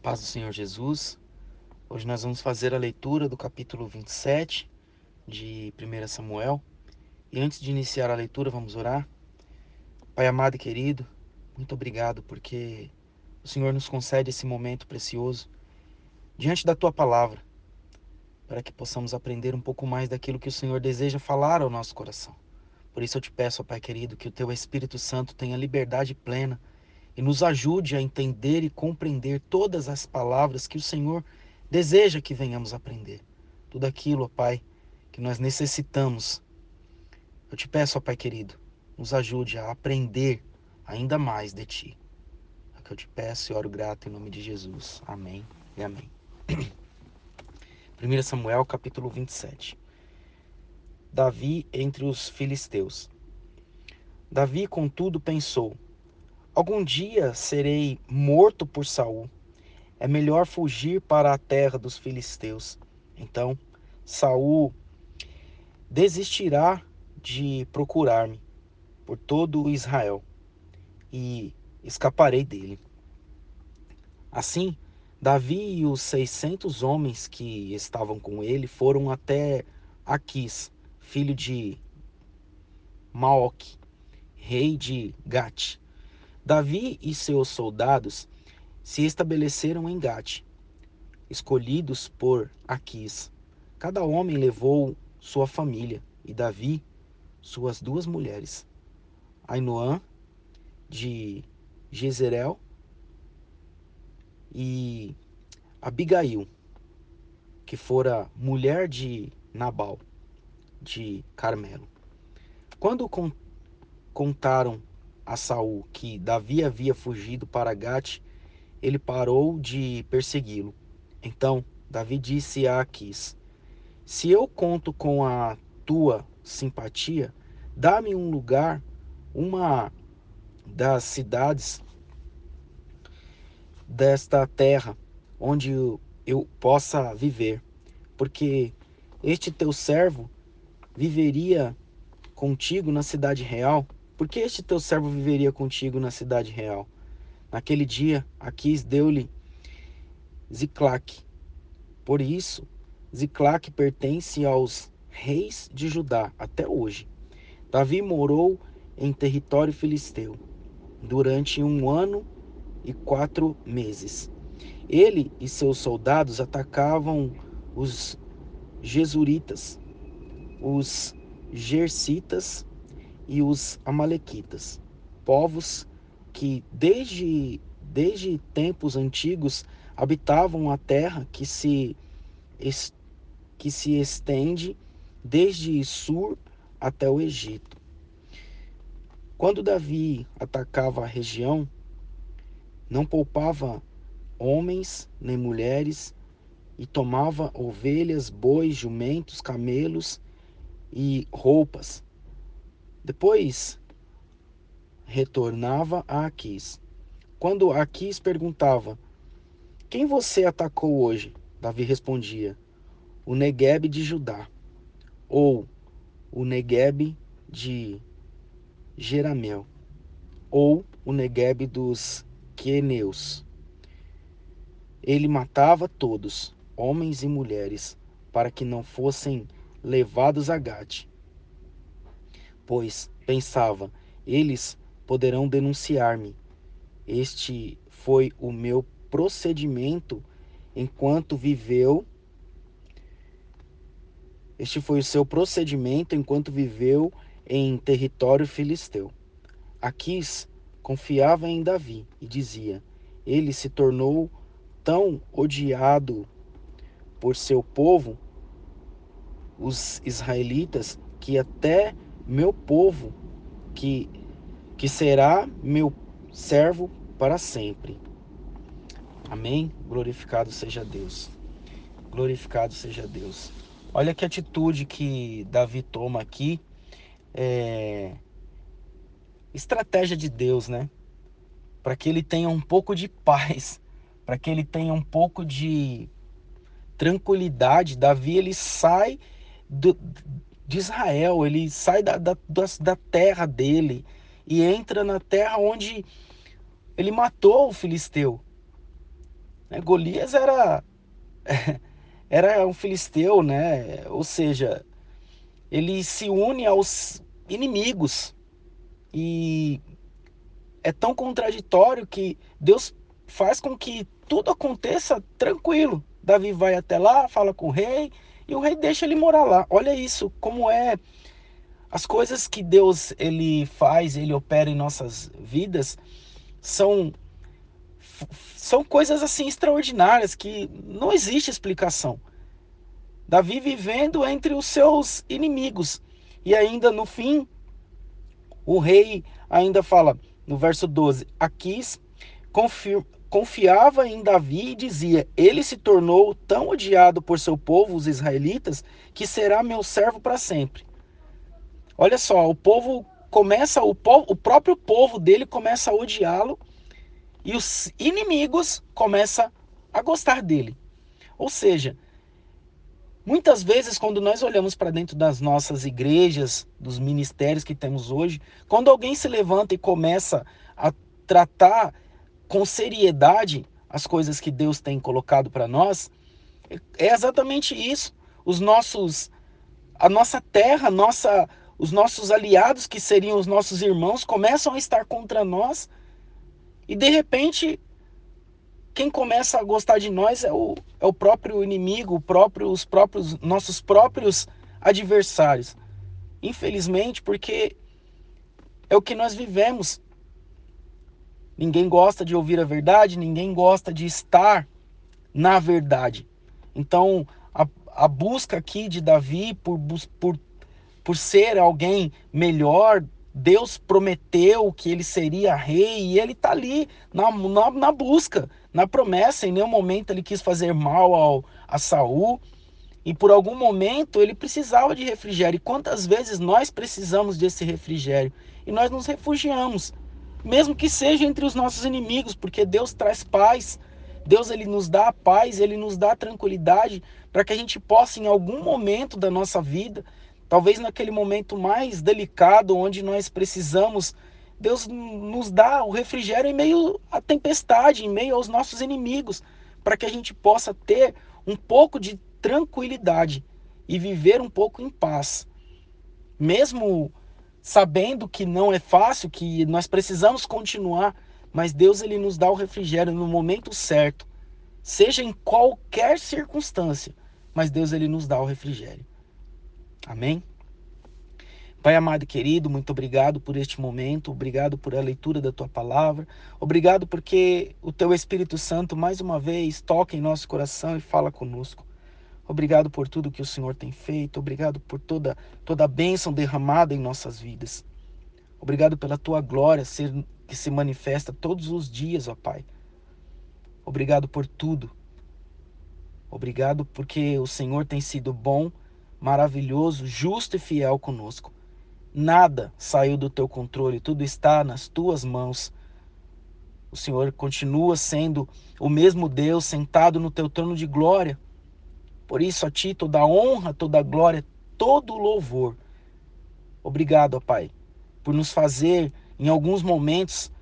Paz do Senhor Jesus. Hoje nós vamos fazer a leitura do capítulo 27 de 1 Samuel. E antes de iniciar a leitura, vamos orar. Pai amado e querido, muito obrigado porque o Senhor nos concede esse momento precioso diante da tua palavra, para que possamos aprender um pouco mais daquilo que o Senhor deseja falar ao nosso coração. Por isso eu te peço, Pai querido, que o teu Espírito Santo tenha liberdade plena e nos ajude a entender e compreender todas as palavras que o Senhor deseja que venhamos aprender. Tudo aquilo, ó Pai, que nós necessitamos. Eu te peço, ó Pai querido, nos ajude a aprender ainda mais de Ti. É que eu te peço e oro grato em nome de Jesus. Amém e amém. 1 Samuel capítulo 27 Davi entre os filisteus Davi, contudo, pensou: Algum dia serei morto por Saul. É melhor fugir para a terra dos filisteus. Então, Saul desistirá de procurar-me por todo Israel e escaparei dele. Assim, Davi e os seiscentos homens que estavam com ele foram até Aquis, filho de Maoque, rei de Gate, Davi e seus soldados se estabeleceram em Gate, escolhidos por Aquis. Cada homem levou sua família e Davi suas duas mulheres, Ainoã de Jezreel e Abigail, que fora mulher de Nabal de Carmelo. Quando contaram a Saul que Davi havia fugido para Gate, ele parou de persegui-lo. Então Davi disse a Aquis: Se eu conto com a tua simpatia, dá-me um lugar, uma das cidades desta terra, onde eu, possa viver, porque este teu servo viveria contigo na cidade real por que este teu servo viveria contigo na cidade real? Naquele dia, Aquis deu-lhe Ziclac. Por isso, Ziclac pertence aos reis de Judá até hoje. Davi morou em território filisteu durante um ano e quatro meses. Ele e seus soldados atacavam os Jesuritas, os Gersitas e os Amalequitas, povos que desde, desde tempos antigos habitavam a terra que se, que se estende desde Sur até o Egito. Quando Davi atacava a região, não poupava homens nem mulheres, e tomava ovelhas, bois, jumentos, camelos e roupas, depois retornava a Aquis. Quando Aquis perguntava: Quem você atacou hoje? Davi respondia: O Negueb de Judá, ou o Negueb de Jeramel, ou o Negueb dos Queneus. Ele matava todos, homens e mulheres, para que não fossem levados a Gate pois pensava: eles poderão denunciar-me. Este foi o meu procedimento enquanto viveu. Este foi o seu procedimento enquanto viveu em território filisteu. Aquis confiava em Davi e dizia: Ele se tornou tão odiado por seu povo, os israelitas, que até meu povo, que, que será meu servo para sempre. Amém? Glorificado seja Deus. Glorificado seja Deus. Olha que atitude que Davi toma aqui. É... Estratégia de Deus, né? Para que ele tenha um pouco de paz, para que ele tenha um pouco de tranquilidade. Davi ele sai do, de Israel, ele sai da, da, da terra dele e entra na terra onde ele matou o filisteu. Né? Golias era era um filisteu, né? Ou seja, ele se une aos inimigos e é tão contraditório que Deus faz com que tudo aconteça tranquilo. Davi vai até lá, fala com o rei e o rei deixa ele morar lá. Olha isso, como é as coisas que Deus ele faz, ele opera em nossas vidas são são coisas assim extraordinárias que não existe explicação. Davi vivendo entre os seus inimigos e ainda no fim o rei ainda fala no verso 12: Aquis confiava em Davi e dizia: Ele se tornou tão odiado por seu povo, os israelitas, que será meu servo para sempre. Olha só, o povo começa, o, povo, o próprio povo dele começa a odiá-lo e os inimigos começam a gostar dele. Ou seja, muitas vezes quando nós olhamos para dentro das nossas igrejas, dos ministérios que temos hoje, quando alguém se levanta e começa a tratar com seriedade as coisas que Deus tem colocado para nós, é exatamente isso. Os nossos a nossa terra, nossa os nossos aliados que seriam os nossos irmãos começam a estar contra nós e de repente quem começa a gostar de nós é o, é o próprio inimigo, o próprio, os próprios nossos próprios adversários. Infelizmente, porque é o que nós vivemos. Ninguém gosta de ouvir a verdade, ninguém gosta de estar na verdade. Então, a, a busca aqui de Davi por, por, por ser alguém melhor, Deus prometeu que ele seria rei e ele está ali na, na, na, busca, na promessa. Em nenhum momento ele quis fazer mal ao, a Saul. E por algum momento ele precisava de refrigério. E quantas vezes nós precisamos desse refrigério? E nós nos refugiamos mesmo que seja entre os nossos inimigos, porque Deus traz paz. Deus ele nos dá a paz, ele nos dá a tranquilidade para que a gente possa em algum momento da nossa vida, talvez naquele momento mais delicado onde nós precisamos, Deus nos dá o refrigério em meio à tempestade, em meio aos nossos inimigos, para que a gente possa ter um pouco de tranquilidade e viver um pouco em paz. Mesmo sabendo que não é fácil, que nós precisamos continuar, mas Deus ele nos dá o refrigério no momento certo, seja em qualquer circunstância, mas Deus ele nos dá o refrigério. Amém? Pai amado e querido, muito obrigado por este momento, obrigado por a leitura da tua palavra, obrigado porque o teu Espírito Santo mais uma vez toca em nosso coração e fala conosco. Obrigado por tudo que o Senhor tem feito. Obrigado por toda, toda a bênção derramada em nossas vidas. Obrigado pela tua glória ser, que se manifesta todos os dias, ó Pai. Obrigado por tudo. Obrigado porque o Senhor tem sido bom, maravilhoso, justo e fiel conosco. Nada saiu do teu controle, tudo está nas tuas mãos. O Senhor continua sendo o mesmo Deus sentado no teu trono de glória por isso a ti toda honra, toda glória, todo louvor. Obrigado, ó Pai, por nos fazer em alguns momentos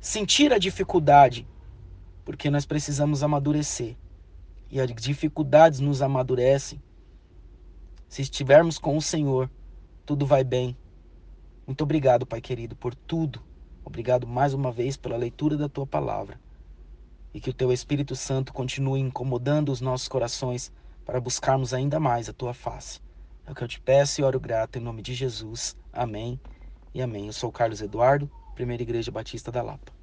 sentir a dificuldade, porque nós precisamos amadurecer. E as dificuldades nos amadurecem. Se estivermos com o Senhor, tudo vai bem. Muito obrigado, Pai querido, por tudo. Obrigado mais uma vez pela leitura da tua palavra. E que o teu Espírito Santo continue incomodando os nossos corações para buscarmos ainda mais a tua face. É o que eu te peço e oro grato em nome de Jesus. Amém e amém. Eu sou Carlos Eduardo, Primeira Igreja Batista da Lapa.